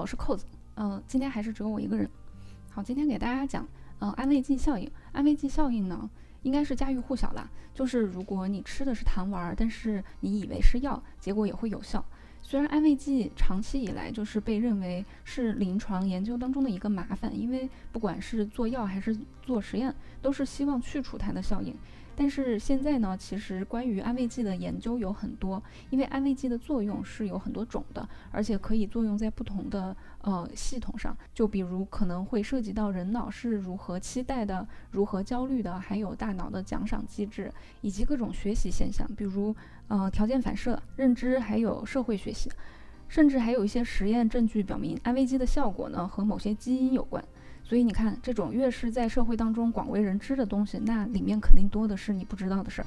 好，我是扣子。嗯，今天还是只有我一个人。好，今天给大家讲，嗯，安慰剂效应。安慰剂效应呢，应该是家喻户晓啦。就是如果你吃的是糖丸，但是你以为是药，结果也会有效。虽然安慰剂长期以来就是被认为是临床研究当中的一个麻烦，因为不管是做药还是做实验，都是希望去除它的效应。但是现在呢，其实关于安慰剂的研究有很多，因为安慰剂的作用是有很多种的，而且可以作用在不同的呃系统上。就比如可能会涉及到人脑是如何期待的、如何焦虑的，还有大脑的奖赏机制，以及各种学习现象，比如呃条件反射、认知，还有社会学习，甚至还有一些实验证据表明，安慰剂的效果呢和某些基因有关。所以你看，这种越是在社会当中广为人知的东西，那里面肯定多的是你不知道的事儿。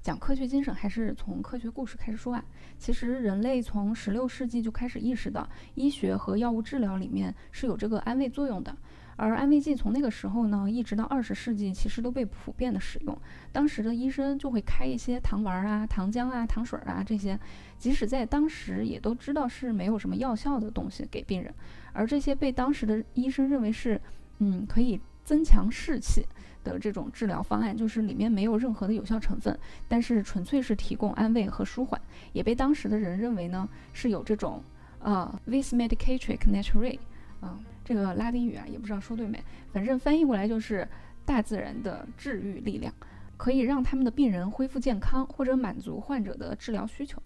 讲科学精神，还是从科学故事开始说啊。其实人类从十六世纪就开始意识到，医学和药物治疗里面是有这个安慰作用的。而安慰剂从那个时候呢，一直到二十世纪，其实都被普遍的使用。当时的医生就会开一些糖丸啊、糖浆啊、糖水啊这些，即使在当时也都知道是没有什么药效的东西给病人。而这些被当时的医生认为是，嗯，可以增强士气的这种治疗方案，就是里面没有任何的有效成分，但是纯粹是提供安慰和舒缓，也被当时的人认为呢是有这种啊，vis medicatrix naturae，啊。这个拉丁语啊，也不知道说对没，反正翻译过来就是大自然的治愈力量，可以让他们的病人恢复健康，或者满足患者的治疗需求。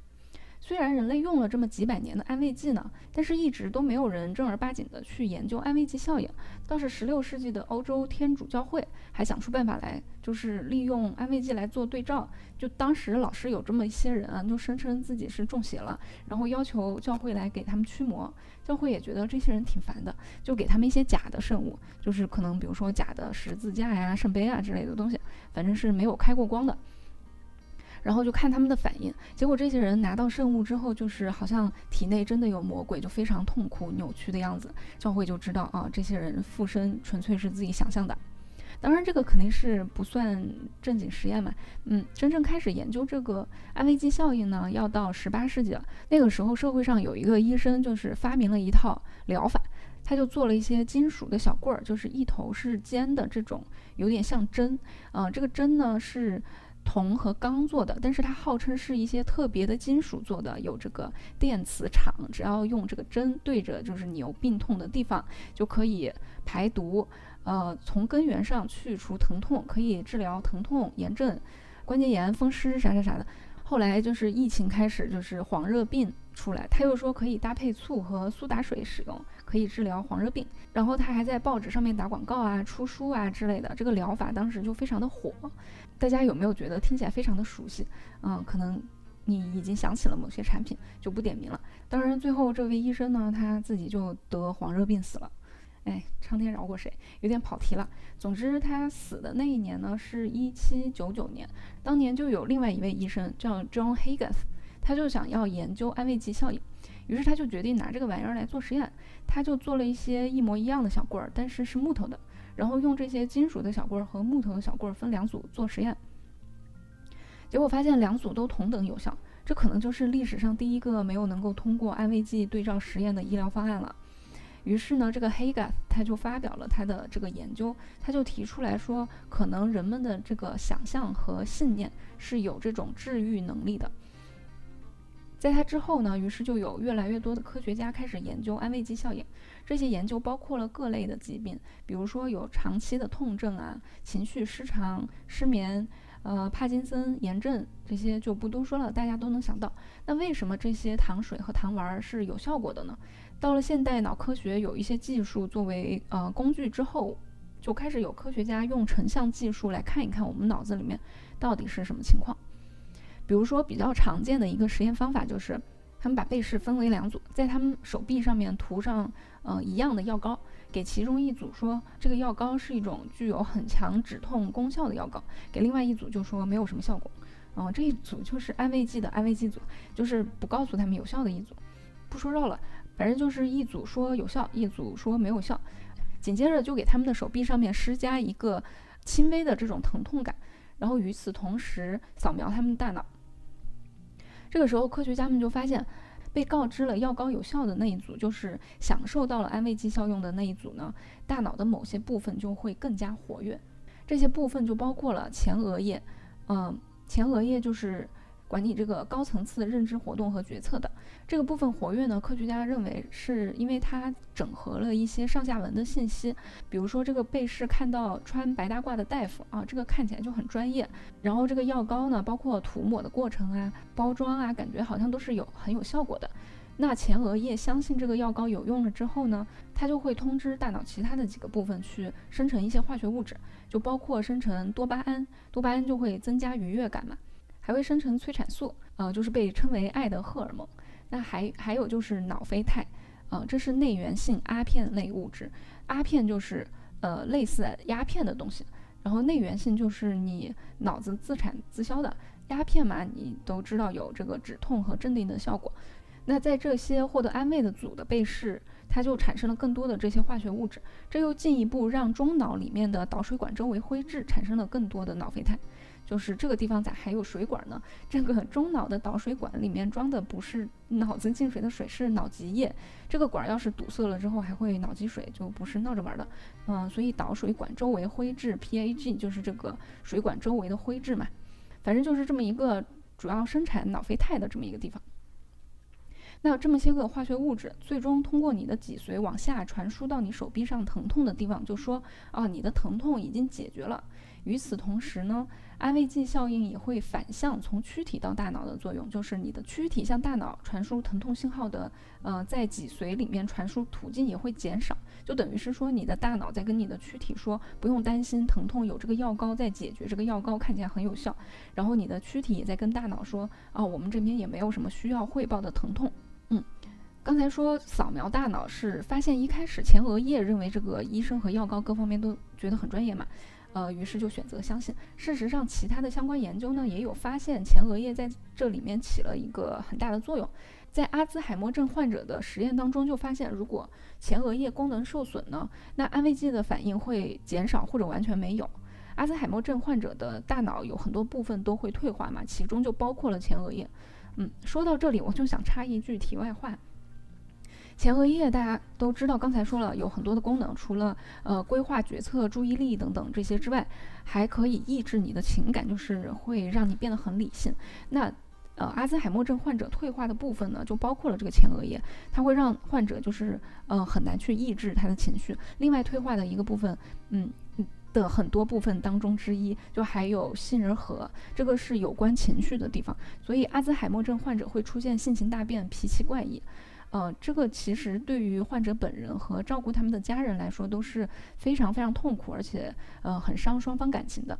虽然人类用了这么几百年的安慰剂呢，但是一直都没有人正儿八经的去研究安慰剂效应。倒是16世纪的欧洲天主教会还想出办法来，就是利用安慰剂来做对照。就当时老是有这么一些人啊，就声称自己是中邪了，然后要求教会来给他们驱魔。教会也觉得这些人挺烦的，就给他们一些假的圣物，就是可能比如说假的十字架呀、圣杯啊之类的东西，反正是没有开过光的。然后就看他们的反应，结果这些人拿到圣物之后，就是好像体内真的有魔鬼，就非常痛苦、扭曲的样子。教会就知道啊，这些人附身纯粹是自己想象的。当然，这个肯定是不算正经实验嘛。嗯，真正开始研究这个安慰剂效应呢，要到十八世纪了。那个时候，社会上有一个医生，就是发明了一套疗法，他就做了一些金属的小棍儿，就是一头是尖的这种，有点像针。嗯，这个针呢是。铜和钢做的，但是它号称是一些特别的金属做的，有这个电磁场，只要用这个针对着就是你有病痛的地方，就可以排毒，呃，从根源上去除疼痛，可以治疗疼痛、炎症、关节炎、风湿啥啥啥的。后来就是疫情开始，就是黄热病出来，他又说可以搭配醋和苏打水使用，可以治疗黄热病。然后他还在报纸上面打广告啊、出书啊之类的，这个疗法当时就非常的火。大家有没有觉得听起来非常的熟悉？嗯，可能你已经想起了某些产品，就不点名了。当然，最后这位医生呢，他自己就得黄热病死了。哎，苍天饶过谁？有点跑题了。总之，他死的那一年呢，是一七九九年。当年就有另外一位医生叫 John Higgins，他就想要研究安慰剂效应，于是他就决定拿这个玩意儿来做实验。他就做了一些一模一样的小棍儿，但是是木头的，然后用这些金属的小棍儿和木头的小棍儿分两组做实验。结果发现两组都同等有效，这可能就是历史上第一个没有能够通过安慰剂对照实验的医疗方案了。于是呢，这个 Haga 他就发表了他的这个研究，他就提出来说，可能人们的这个想象和信念是有这种治愈能力的。在他之后呢，于是就有越来越多的科学家开始研究安慰剂效应。这些研究包括了各类的疾病，比如说有长期的痛症啊、情绪失常、失眠。呃，帕金森、炎症这些就不多说了，大家都能想到。那为什么这些糖水和糖丸是有效果的呢？到了现代脑科学有一些技术作为呃工具之后，就开始有科学家用成像技术来看一看我们脑子里面到底是什么情况。比如说比较常见的一个实验方法就是，他们把被试分为两组，在他们手臂上面涂上呃一样的药膏。给其中一组说这个药膏是一种具有很强止痛功效的药膏，给另外一组就说没有什么效果。嗯，这一组就是安慰剂的安慰剂组，就是不告诉他们有效的一组。不说绕了，反正就是一组说有效，一组说没有效。紧接着就给他们的手臂上面施加一个轻微的这种疼痛感，然后与此同时扫描他们大脑。这个时候，科学家们就发现，被告知了药膏有效的那一组，就是享受到了安慰剂效用的那一组呢，大脑的某些部分就会更加活跃。这些部分就包括了前额叶，嗯，前额叶就是。管理这个高层次的认知活动和决策的这个部分活跃呢？科学家认为是因为它整合了一些上下文的信息，比如说这个被试看到穿白大褂的大夫啊，这个看起来就很专业。然后这个药膏呢，包括涂抹的过程啊、包装啊，感觉好像都是有很有效果的。那前额叶相信这个药膏有用了之后呢，它就会通知大脑其他的几个部分去生成一些化学物质，就包括生成多巴胺，多巴胺就会增加愉悦感嘛。还会生成催产素，呃，就是被称为爱的荷尔蒙。那还还有就是脑啡肽，呃，这是内源性阿片类物质。阿片就是呃类似鸦片的东西，然后内源性就是你脑子自产自销的鸦片嘛，你都知道有这个止痛和镇定的效果。那在这些获得安慰的组的被试，它就产生了更多的这些化学物质，这又进一步让中脑里面的导水管周围灰质产生了更多的脑啡肽。就是这个地方咋还有水管呢？这个中脑的导水管里面装的不是脑子进水的水，是脑脊液。这个管要是堵塞了之后，还会脑积水，就不是闹着玩的。嗯，所以导水管周围灰质 PAG 就是这个水管周围的灰质嘛。反正就是这么一个主要生产脑啡肽的这么一个地方。那这么些个化学物质，最终通过你的脊髓往下传输到你手臂上疼痛的地方，就说啊，你的疼痛已经解决了。与此同时呢？安慰剂效应也会反向从躯体到大脑的作用，就是你的躯体向大脑传输疼痛信号的，呃，在脊髓里面传输途径也会减少，就等于是说你的大脑在跟你的躯体说，不用担心疼痛，有这个药膏在解决，这个药膏看起来很有效，然后你的躯体也在跟大脑说，啊，我们这边也没有什么需要汇报的疼痛。嗯，刚才说扫描大脑是发现一开始前额叶认为这个医生和药膏各方面都觉得很专业嘛。呃，于是就选择相信。事实上，其他的相关研究呢，也有发现前额叶在这里面起了一个很大的作用。在阿兹海默症患者的实验当中，就发现如果前额叶功能受损呢，那安慰剂的反应会减少或者完全没有。阿兹海默症患者的大脑有很多部分都会退化嘛，其中就包括了前额叶。嗯，说到这里，我就想插一句题外话。前额叶大家都知道，刚才说了有很多的功能，除了呃规划决策、注意力等等这些之外，还可以抑制你的情感，就是会让你变得很理性。那呃阿兹海默症患者退化的部分呢，就包括了这个前额叶，它会让患者就是呃很难去抑制他的情绪。另外退化的一个部分，嗯的很多部分当中之一，就还有杏仁核，这个是有关情绪的地方。所以阿兹海默症患者会出现性情大变、脾气怪异。呃，这个其实对于患者本人和照顾他们的家人来说都是非常非常痛苦，而且呃很伤双方感情的。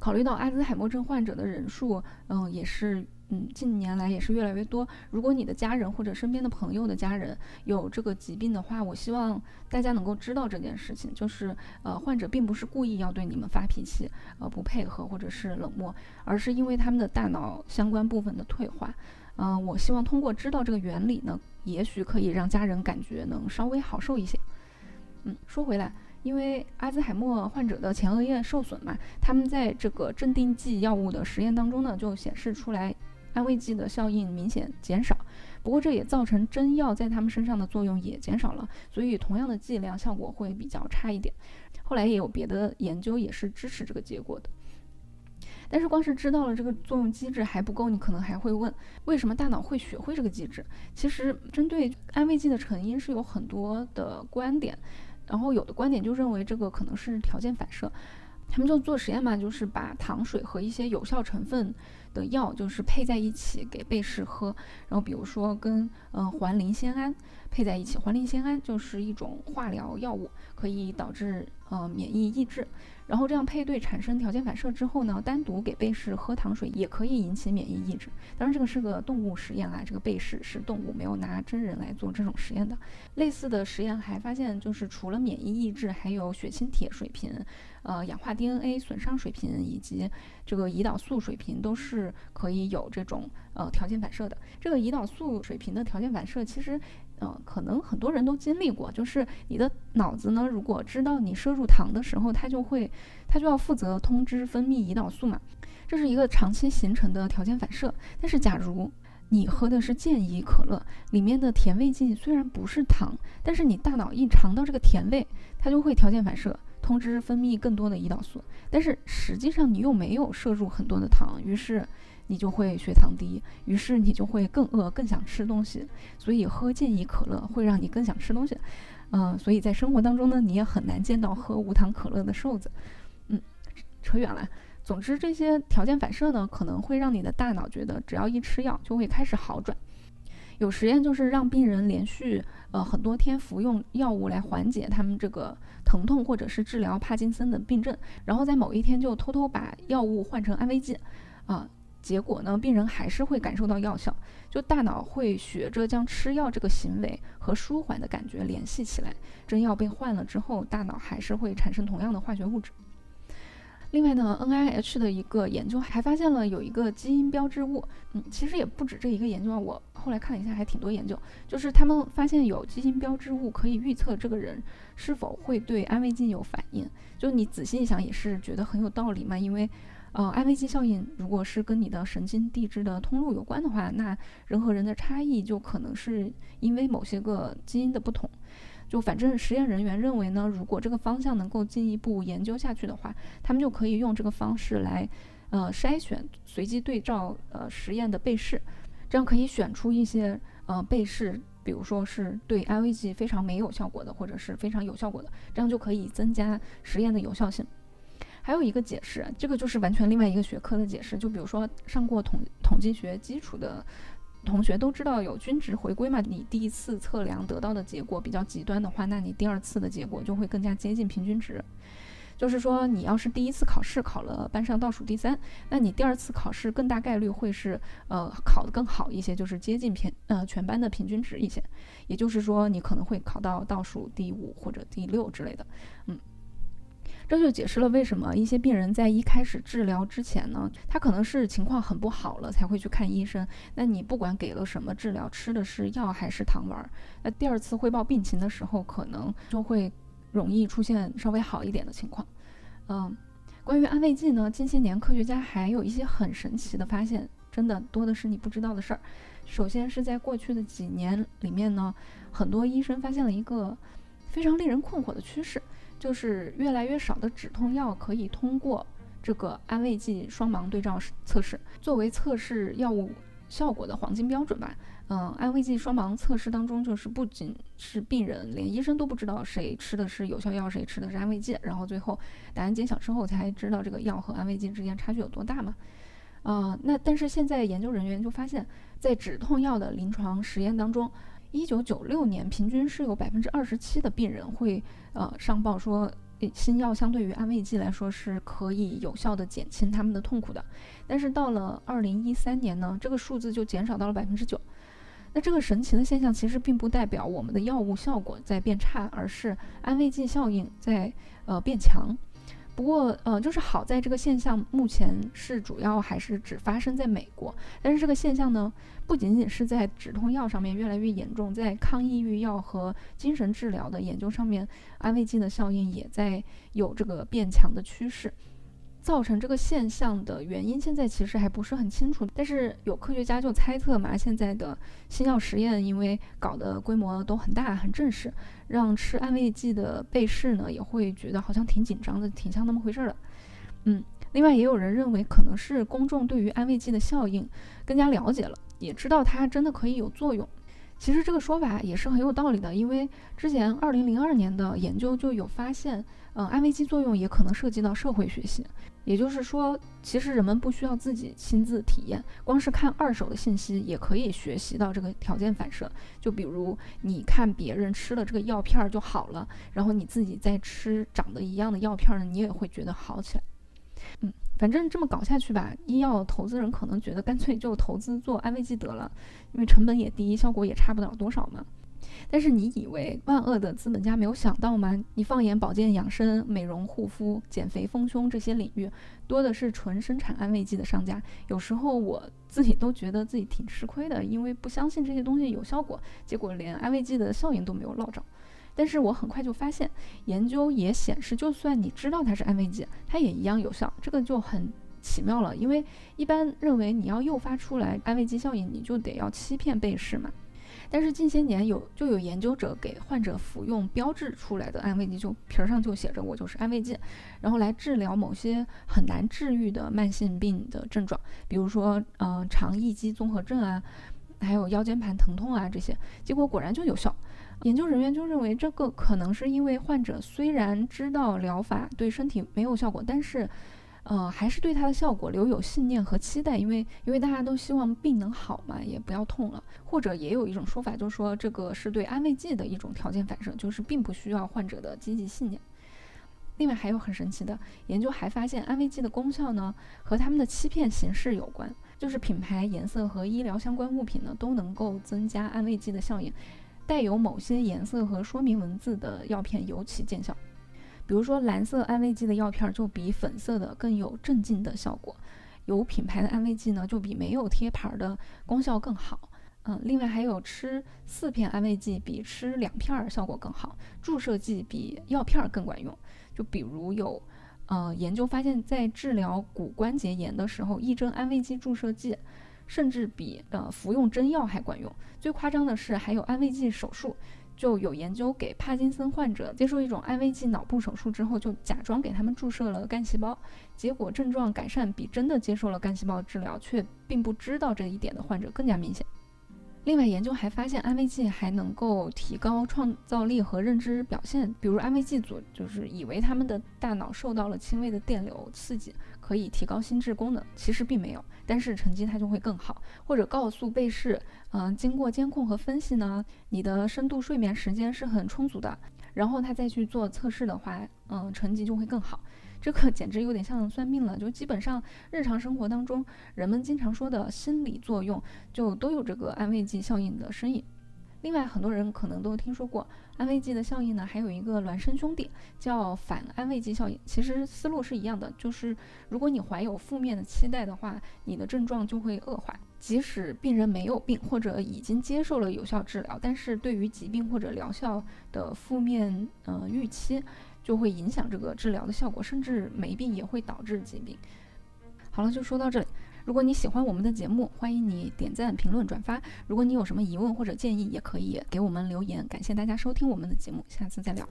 考虑到阿兹海默症患者的人数，嗯，也是嗯近年来也是越来越多。如果你的家人或者身边的朋友的家人有这个疾病的话，我希望大家能够知道这件事情，就是呃患者并不是故意要对你们发脾气，呃不配合或者是冷漠，而是因为他们的大脑相关部分的退化。嗯，我希望通过知道这个原理呢，也许可以让家人感觉能稍微好受一些。嗯，说回来，因为阿兹海默患者的前额叶受损嘛，他们在这个镇定剂药物的实验当中呢，就显示出来安慰剂的效应明显减少。不过这也造成真药在他们身上的作用也减少了，所以同样的剂量效果会比较差一点。后来也有别的研究也是支持这个结果的。但是光是知道了这个作用机制还不够，你可能还会问，为什么大脑会学会这个机制？其实针对安慰剂的成因是有很多的观点，然后有的观点就认为这个可能是条件反射。他们就做实验嘛，就是把糖水和一些有效成分的药就是配在一起给被试喝，然后比如说跟嗯环磷酰胺配在一起，环磷酰胺就是一种化疗药物，可以导致呃免疫抑制。然后这样配对产生条件反射之后呢，单独给被试喝糖水也可以引起免疫抑制。当然这个是个动物实验啊，这个被试是动物，没有拿真人来做这种实验的。类似的实验还发现，就是除了免疫抑制，还有血清铁水平。呃，氧化 DNA 损伤水平以及这个胰岛素水平都是可以有这种呃条件反射的。这个胰岛素水平的条件反射，其实嗯，可能很多人都经历过，就是你的脑子呢，如果知道你摄入糖的时候，它就会，它就要负责通知分泌胰岛素嘛，这是一个长期形成的条件反射。但是假如你喝的是健怡可乐，里面的甜味剂虽然不是糖，但是你大脑一尝到这个甜味，它就会条件反射通知分泌更多的胰岛素，但是实际上你又没有摄入很多的糖，于是。你就会血糖低，于是你就会更饿，更想吃东西。所以喝健怡可乐会让你更想吃东西。嗯，所以在生活当中呢，你也很难见到喝无糖可乐的瘦子。嗯，扯远了。总之，这些条件反射呢，可能会让你的大脑觉得，只要一吃药就会开始好转。有实验就是让病人连续呃很多天服用药物来缓解他们这个疼痛，或者是治疗帕金森的病症，然后在某一天就偷偷把药物换成安慰剂，啊。结果呢，病人还是会感受到药效，就大脑会学着将吃药这个行为和舒缓的感觉联系起来。真药被换了之后，大脑还是会产生同样的化学物质。另外呢，NIH 的一个研究还发现了有一个基因标志物，嗯，其实也不止这一个研究啊，我后来看了一下，还挺多研究，就是他们发现有基因标志物可以预测这个人是否会对安慰剂有反应。就你仔细一想，也是觉得很有道理嘛，因为。呃，安慰剂效应如果是跟你的神经递质的通路有关的话，那人和人的差异就可能是因为某些个基因的不同。就反正实验人员认为呢，如果这个方向能够进一步研究下去的话，他们就可以用这个方式来，呃，筛选随机对照呃实验的被试，这样可以选出一些呃被试，比如说是对安慰剂非常没有效果的，或者是非常有效果的，这样就可以增加实验的有效性。还有一个解释，这个就是完全另外一个学科的解释。就比如说上过统统计学基础的同学都知道有均值回归嘛。你第一次测量得到的结果比较极端的话，那你第二次的结果就会更加接近平均值。就是说，你要是第一次考试考了班上倒数第三，那你第二次考试更大概率会是呃考得更好一些，就是接近平呃全班的平均值一些。也就是说，你可能会考到倒数第五或者第六之类的，嗯。这就解释了为什么一些病人在一开始治疗之前呢，他可能是情况很不好了才会去看医生。那你不管给了什么治疗，吃的是药还是糖丸，那第二次汇报病情的时候，可能就会容易出现稍微好一点的情况。嗯，关于安慰剂呢，近些年科学家还有一些很神奇的发现，真的多的是你不知道的事儿。首先是在过去的几年里面呢，很多医生发现了一个非常令人困惑的趋势。就是越来越少的止痛药可以通过这个安慰剂双盲对照测试，作为测试药物效果的黄金标准吧。嗯，安慰剂双盲测试当中，就是不仅是病人，连医生都不知道谁吃的是有效药，谁吃的是安慰剂，然后最后答案揭晓之后才知道这个药和安慰剂之间差距有多大嘛。啊，那但是现在研究人员就发现，在止痛药的临床实验当中。一九九六年，平均是有百分之二十七的病人会呃上报说，新药相对于安慰剂来说是可以有效的减轻他们的痛苦的。但是到了二零一三年呢，这个数字就减少到了百分之九。那这个神奇的现象其实并不代表我们的药物效果在变差，而是安慰剂效应在呃变强。不过，呃，就是好在这个现象目前是主要还是只发生在美国。但是这个现象呢，不仅仅是在止痛药上面越来越严重，在抗抑郁药和精神治疗的研究上面，安慰剂的效应也在有这个变强的趋势。造成这个现象的原因，现在其实还不是很清楚。但是有科学家就猜测嘛，现在的新药实验因为搞的规模都很大、很正式，让吃安慰剂的被试呢也会觉得好像挺紧张的，挺像那么回事儿的。嗯，另外也有人认为，可能是公众对于安慰剂的效应更加了解了，也知道它真的可以有作用。其实这个说法也是很有道理的，因为之前二零零二年的研究就有发现，嗯，安慰剂作用也可能涉及到社会学习。也就是说，其实人们不需要自己亲自体验，光是看二手的信息也可以学习到这个条件反射。就比如你看别人吃了这个药片就好了，然后你自己再吃长得一样的药片呢，你也会觉得好起来。嗯，反正这么搞下去吧，医药投资人可能觉得干脆就投资做安慰剂得了，因为成本也低，效果也差不了多少嘛。但是你以为万恶的资本家没有想到吗？你放眼保健养生、美容护肤、减肥丰胸这些领域，多的是纯生产安慰剂的商家。有时候我自己都觉得自己挺吃亏的，因为不相信这些东西有效果，结果连安慰剂的效应都没有落着。但是我很快就发现，研究也显示，就算你知道它是安慰剂，它也一样有效。这个就很奇妙了，因为一般认为你要诱发出来安慰剂效应，你就得要欺骗被试嘛。但是近些年有就有研究者给患者服用标志出来的安慰剂，就皮儿上就写着我就是安慰剂，然后来治疗某些很难治愈的慢性病的症状，比如说嗯肠易激综合症啊，还有腰间盘疼痛啊这些，结果果然就有效。研究人员就认为这个可能是因为患者虽然知道疗法对身体没有效果，但是。呃，还是对它的效果留有信念和期待，因为因为大家都希望病能好嘛，也不要痛了。或者也有一种说法，就是说这个是对安慰剂的一种条件反射，就是并不需要患者的积极信念。另外还有很神奇的研究还发现，安慰剂的功效呢和他们的欺骗形式有关，就是品牌颜色和医疗相关物品呢都能够增加安慰剂的效应，带有某些颜色和说明文字的药片尤其见效。比如说，蓝色安慰剂的药片就比粉色的更有镇静的效果，有品牌的安慰剂呢就比没有贴牌的功效更好。嗯，另外还有吃四片安慰剂比吃两片效果更好，注射剂比药片更管用。就比如有，呃，研究发现，在治疗骨关节炎的时候，一针安慰剂注射剂甚至比呃服用真药还管用。最夸张的是，还有安慰剂手术。就有研究给帕金森患者接受一种安慰剂脑部手术之后，就假装给他们注射了干细胞，结果症状改善比真的接受了干细胞治疗却并不知道这一点的患者更加明显。另外，研究还发现安慰剂还能够提高创造力和认知表现，比如安慰剂组就是以为他们的大脑受到了轻微的电流刺激。可以提高心智功能，其实并没有，但是成绩它就会更好。或者告诉被试，嗯，经过监控和分析呢，你的深度睡眠时间是很充足的，然后他再去做测试的话，嗯，成绩就会更好。这个简直有点像算命了，就基本上日常生活当中人们经常说的心理作用，就都有这个安慰剂效应的身影。另外，很多人可能都听说过安慰剂的效应呢，还有一个孪生兄弟叫反安慰剂效应。其实思路是一样的，就是如果你怀有负面的期待的话，你的症状就会恶化。即使病人没有病或者已经接受了有效治疗，但是对于疾病或者疗效的负面呃预期，就会影响这个治疗的效果，甚至没病也会导致疾病。好了，就说到这里。如果你喜欢我们的节目，欢迎你点赞、评论、转发。如果你有什么疑问或者建议，也可以给我们留言。感谢大家收听我们的节目，下次再聊。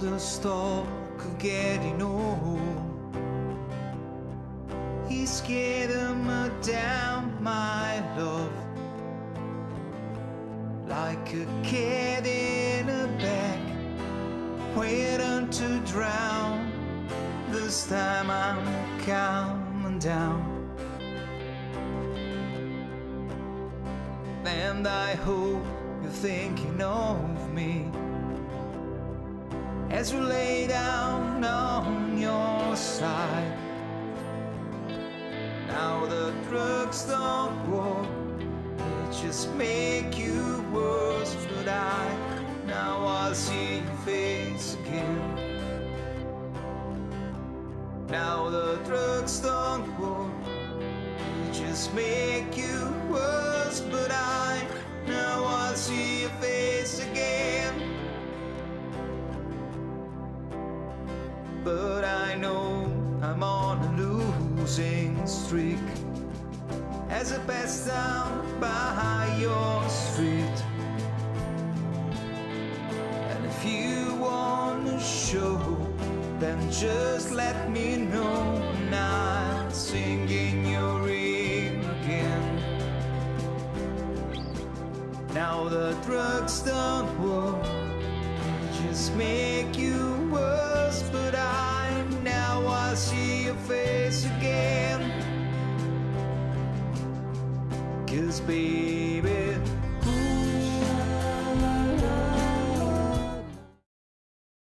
The stalk of getting old. He's scared of down, my love, like a cat in a bag, waiting to drown. This time I'm coming down. And I hope you're thinking of me as you lay down on your side. Now the drugs don't work, they just make you worse. But I now I see your face again. Now the drugs don't work, they just make you worse. But I losing streak as I passed down by your street. And if you wanna show, then just let me know. And I'll sing in your ear again. Now the drugs don't work, just make you worse but I be